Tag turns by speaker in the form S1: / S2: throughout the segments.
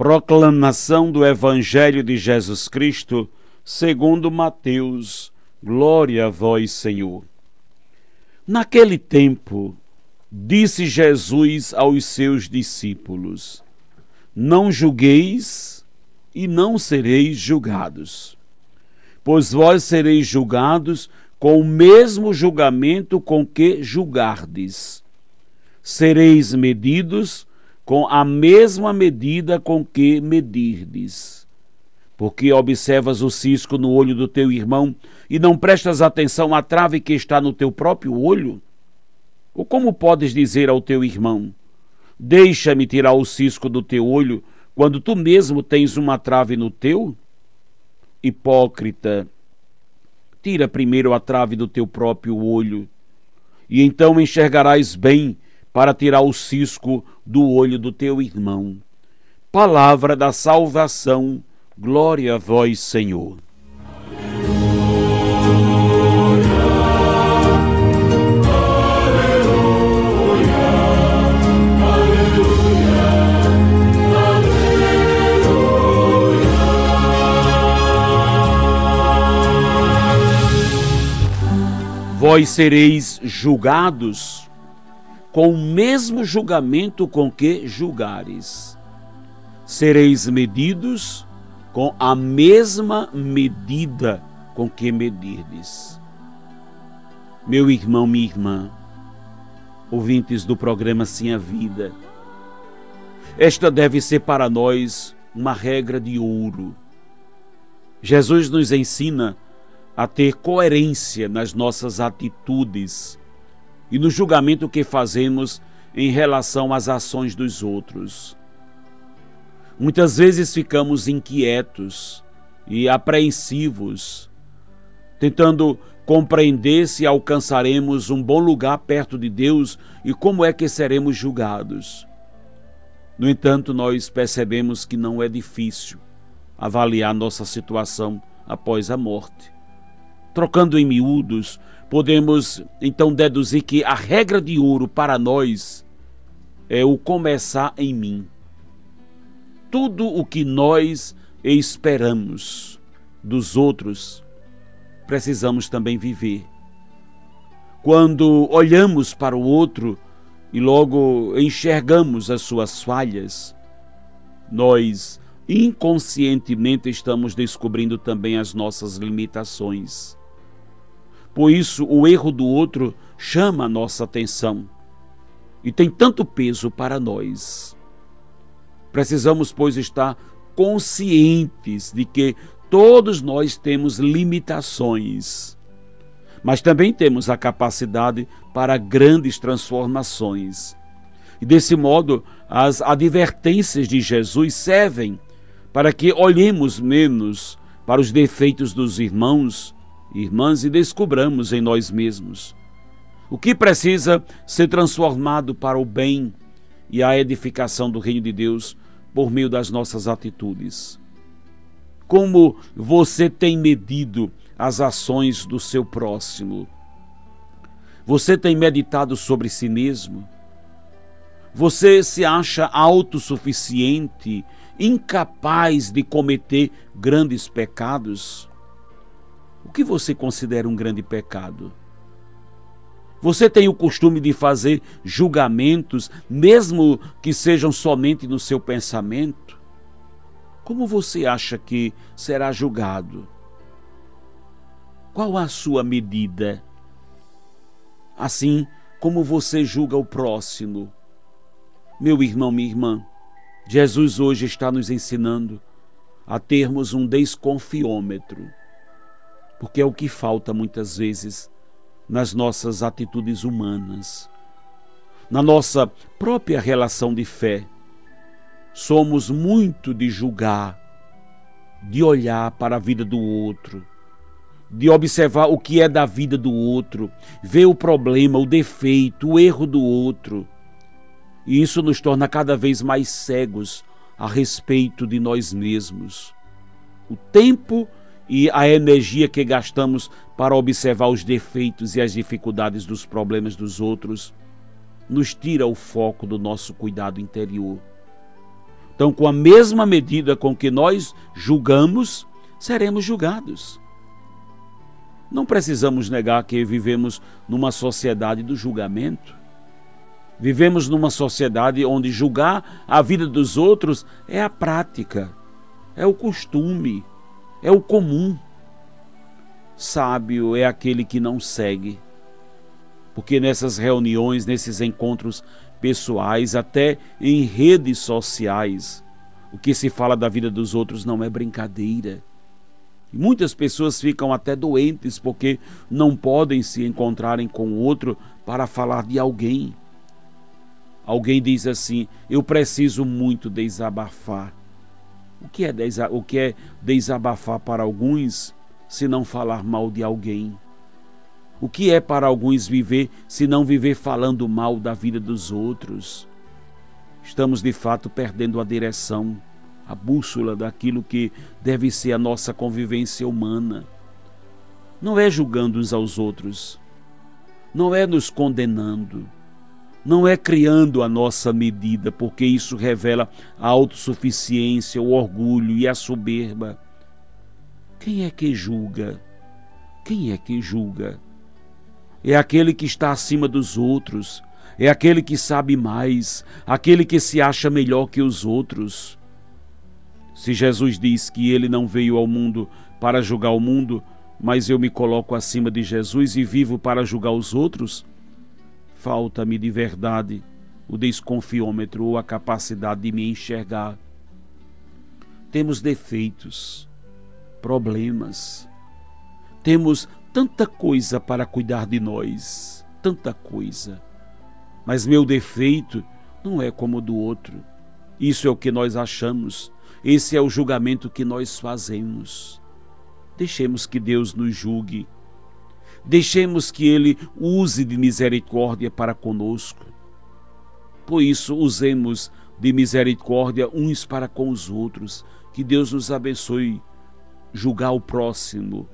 S1: Proclamação do Evangelho de Jesus Cristo, segundo Mateus. Glória a vós, Senhor. Naquele tempo, disse Jesus aos seus discípulos: Não julgueis e não sereis julgados, pois vós sereis julgados com o mesmo julgamento com que julgardes. Sereis medidos com a mesma medida com que medirdes. Porque observas o cisco no olho do teu irmão e não prestas atenção à trave que está no teu próprio olho? Ou como podes dizer ao teu irmão: Deixa-me tirar o cisco do teu olho, quando tu mesmo tens uma trave no teu? Hipócrita, tira primeiro a trave do teu próprio olho, e então enxergarás bem para tirar o cisco do olho do teu irmão. Palavra da salvação, glória a vós, Senhor. vós sereis julgados com o mesmo julgamento com que julgares. Sereis medidos com a mesma medida com que medirdes. Meu irmão, minha irmã, ouvintes do programa Sim a Vida, esta deve ser para nós uma regra de ouro. Jesus nos ensina a ter coerência nas nossas atitudes e no julgamento que fazemos em relação às ações dos outros. Muitas vezes ficamos inquietos e apreensivos, tentando compreender se alcançaremos um bom lugar perto de Deus e como é que seremos julgados. No entanto, nós percebemos que não é difícil avaliar nossa situação após a morte. Trocando em miúdos, podemos então deduzir que a regra de ouro para nós é o começar em mim. Tudo o que nós esperamos dos outros, precisamos também viver. Quando olhamos para o outro e logo enxergamos as suas falhas, nós inconscientemente estamos descobrindo também as nossas limitações. Por isso, o erro do outro chama a nossa atenção e tem tanto peso para nós. Precisamos, pois, estar conscientes de que todos nós temos limitações, mas também temos a capacidade para grandes transformações. E desse modo, as advertências de Jesus servem para que olhemos menos para os defeitos dos irmãos irmãs, e descobramos em nós mesmos o que precisa ser transformado para o bem e a edificação do reino de Deus por meio das nossas atitudes. Como você tem medido as ações do seu próximo? Você tem meditado sobre si mesmo? Você se acha autossuficiente, incapaz de cometer grandes pecados? O que você considera um grande pecado? Você tem o costume de fazer julgamentos, mesmo que sejam somente no seu pensamento? Como você acha que será julgado? Qual a sua medida? Assim como você julga o próximo. Meu irmão, minha irmã, Jesus hoje está nos ensinando a termos um desconfiômetro porque é o que falta muitas vezes nas nossas atitudes humanas, na nossa própria relação de fé. Somos muito de julgar, de olhar para a vida do outro, de observar o que é da vida do outro, ver o problema, o defeito, o erro do outro. E isso nos torna cada vez mais cegos a respeito de nós mesmos. O tempo e a energia que gastamos para observar os defeitos e as dificuldades dos problemas dos outros nos tira o foco do nosso cuidado interior. Então, com a mesma medida com que nós julgamos, seremos julgados. Não precisamos negar que vivemos numa sociedade do julgamento. Vivemos numa sociedade onde julgar a vida dos outros é a prática, é o costume, é o comum. Sábio é aquele que não segue. Porque nessas reuniões, nesses encontros pessoais, até em redes sociais, o que se fala da vida dos outros não é brincadeira Muitas pessoas ficam até doentes porque não podem se encontrarem com outro para falar de alguém. Alguém diz assim: Eu preciso muito desabafar. O que é, o que é desabafar para alguns se não falar mal de alguém? O que é para alguns viver se não viver falando mal da vida dos outros? Estamos de fato perdendo a direção a bússola daquilo que deve ser a nossa convivência humana. Não é julgando uns aos outros, não é nos condenando, não é criando a nossa medida, porque isso revela a autossuficiência, o orgulho e a soberba. Quem é que julga? Quem é que julga? É aquele que está acima dos outros, é aquele que sabe mais, aquele que se acha melhor que os outros. Se Jesus diz que ele não veio ao mundo para julgar o mundo, mas eu me coloco acima de Jesus e vivo para julgar os outros, falta-me de verdade o desconfiômetro ou a capacidade de me enxergar. Temos defeitos, problemas, temos tanta coisa para cuidar de nós, tanta coisa. Mas meu defeito não é como o do outro. Isso é o que nós achamos esse é o julgamento que nós fazemos. Deixemos que Deus nos julgue. Deixemos que Ele use de misericórdia para conosco. Por isso, usemos de misericórdia uns para com os outros. Que Deus nos abençoe. Julgar o próximo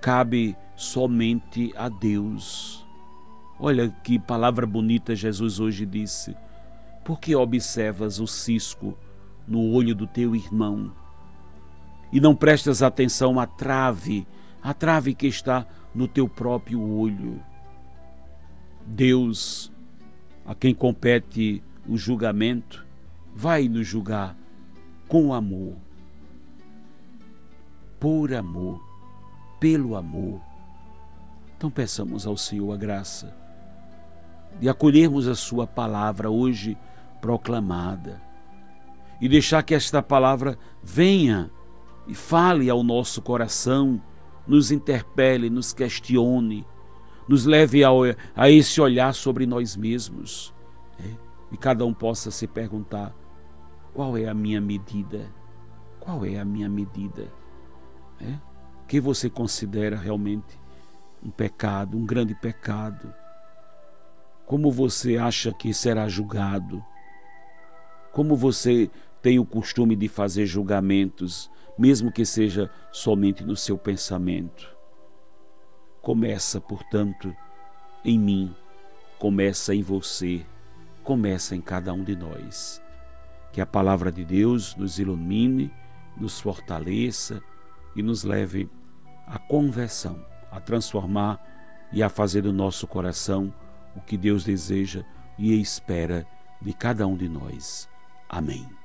S1: cabe somente a Deus. Olha que palavra bonita Jesus hoje disse. Por que observas o cisco no olho do teu irmão. E não prestas atenção à trave, à trave que está no teu próprio olho. Deus, a quem compete o julgamento, vai nos julgar com amor. Por amor, pelo amor. Então peçamos ao Senhor a graça de acolhermos a Sua palavra hoje proclamada e deixar que esta palavra venha e fale ao nosso coração, nos interpele, nos questione, nos leve ao, a esse olhar sobre nós mesmos. É? E cada um possa se perguntar: qual é a minha medida? Qual é a minha medida? É? Que você considera realmente um pecado, um grande pecado? Como você acha que será julgado? Como você tem o costume de fazer julgamentos, mesmo que seja somente no seu pensamento. Começa, portanto, em mim, começa em você, começa em cada um de nós. Que a palavra de Deus nos ilumine, nos fortaleça e nos leve à conversão, a transformar e a fazer do nosso coração o que Deus deseja e espera de cada um de nós. Amém.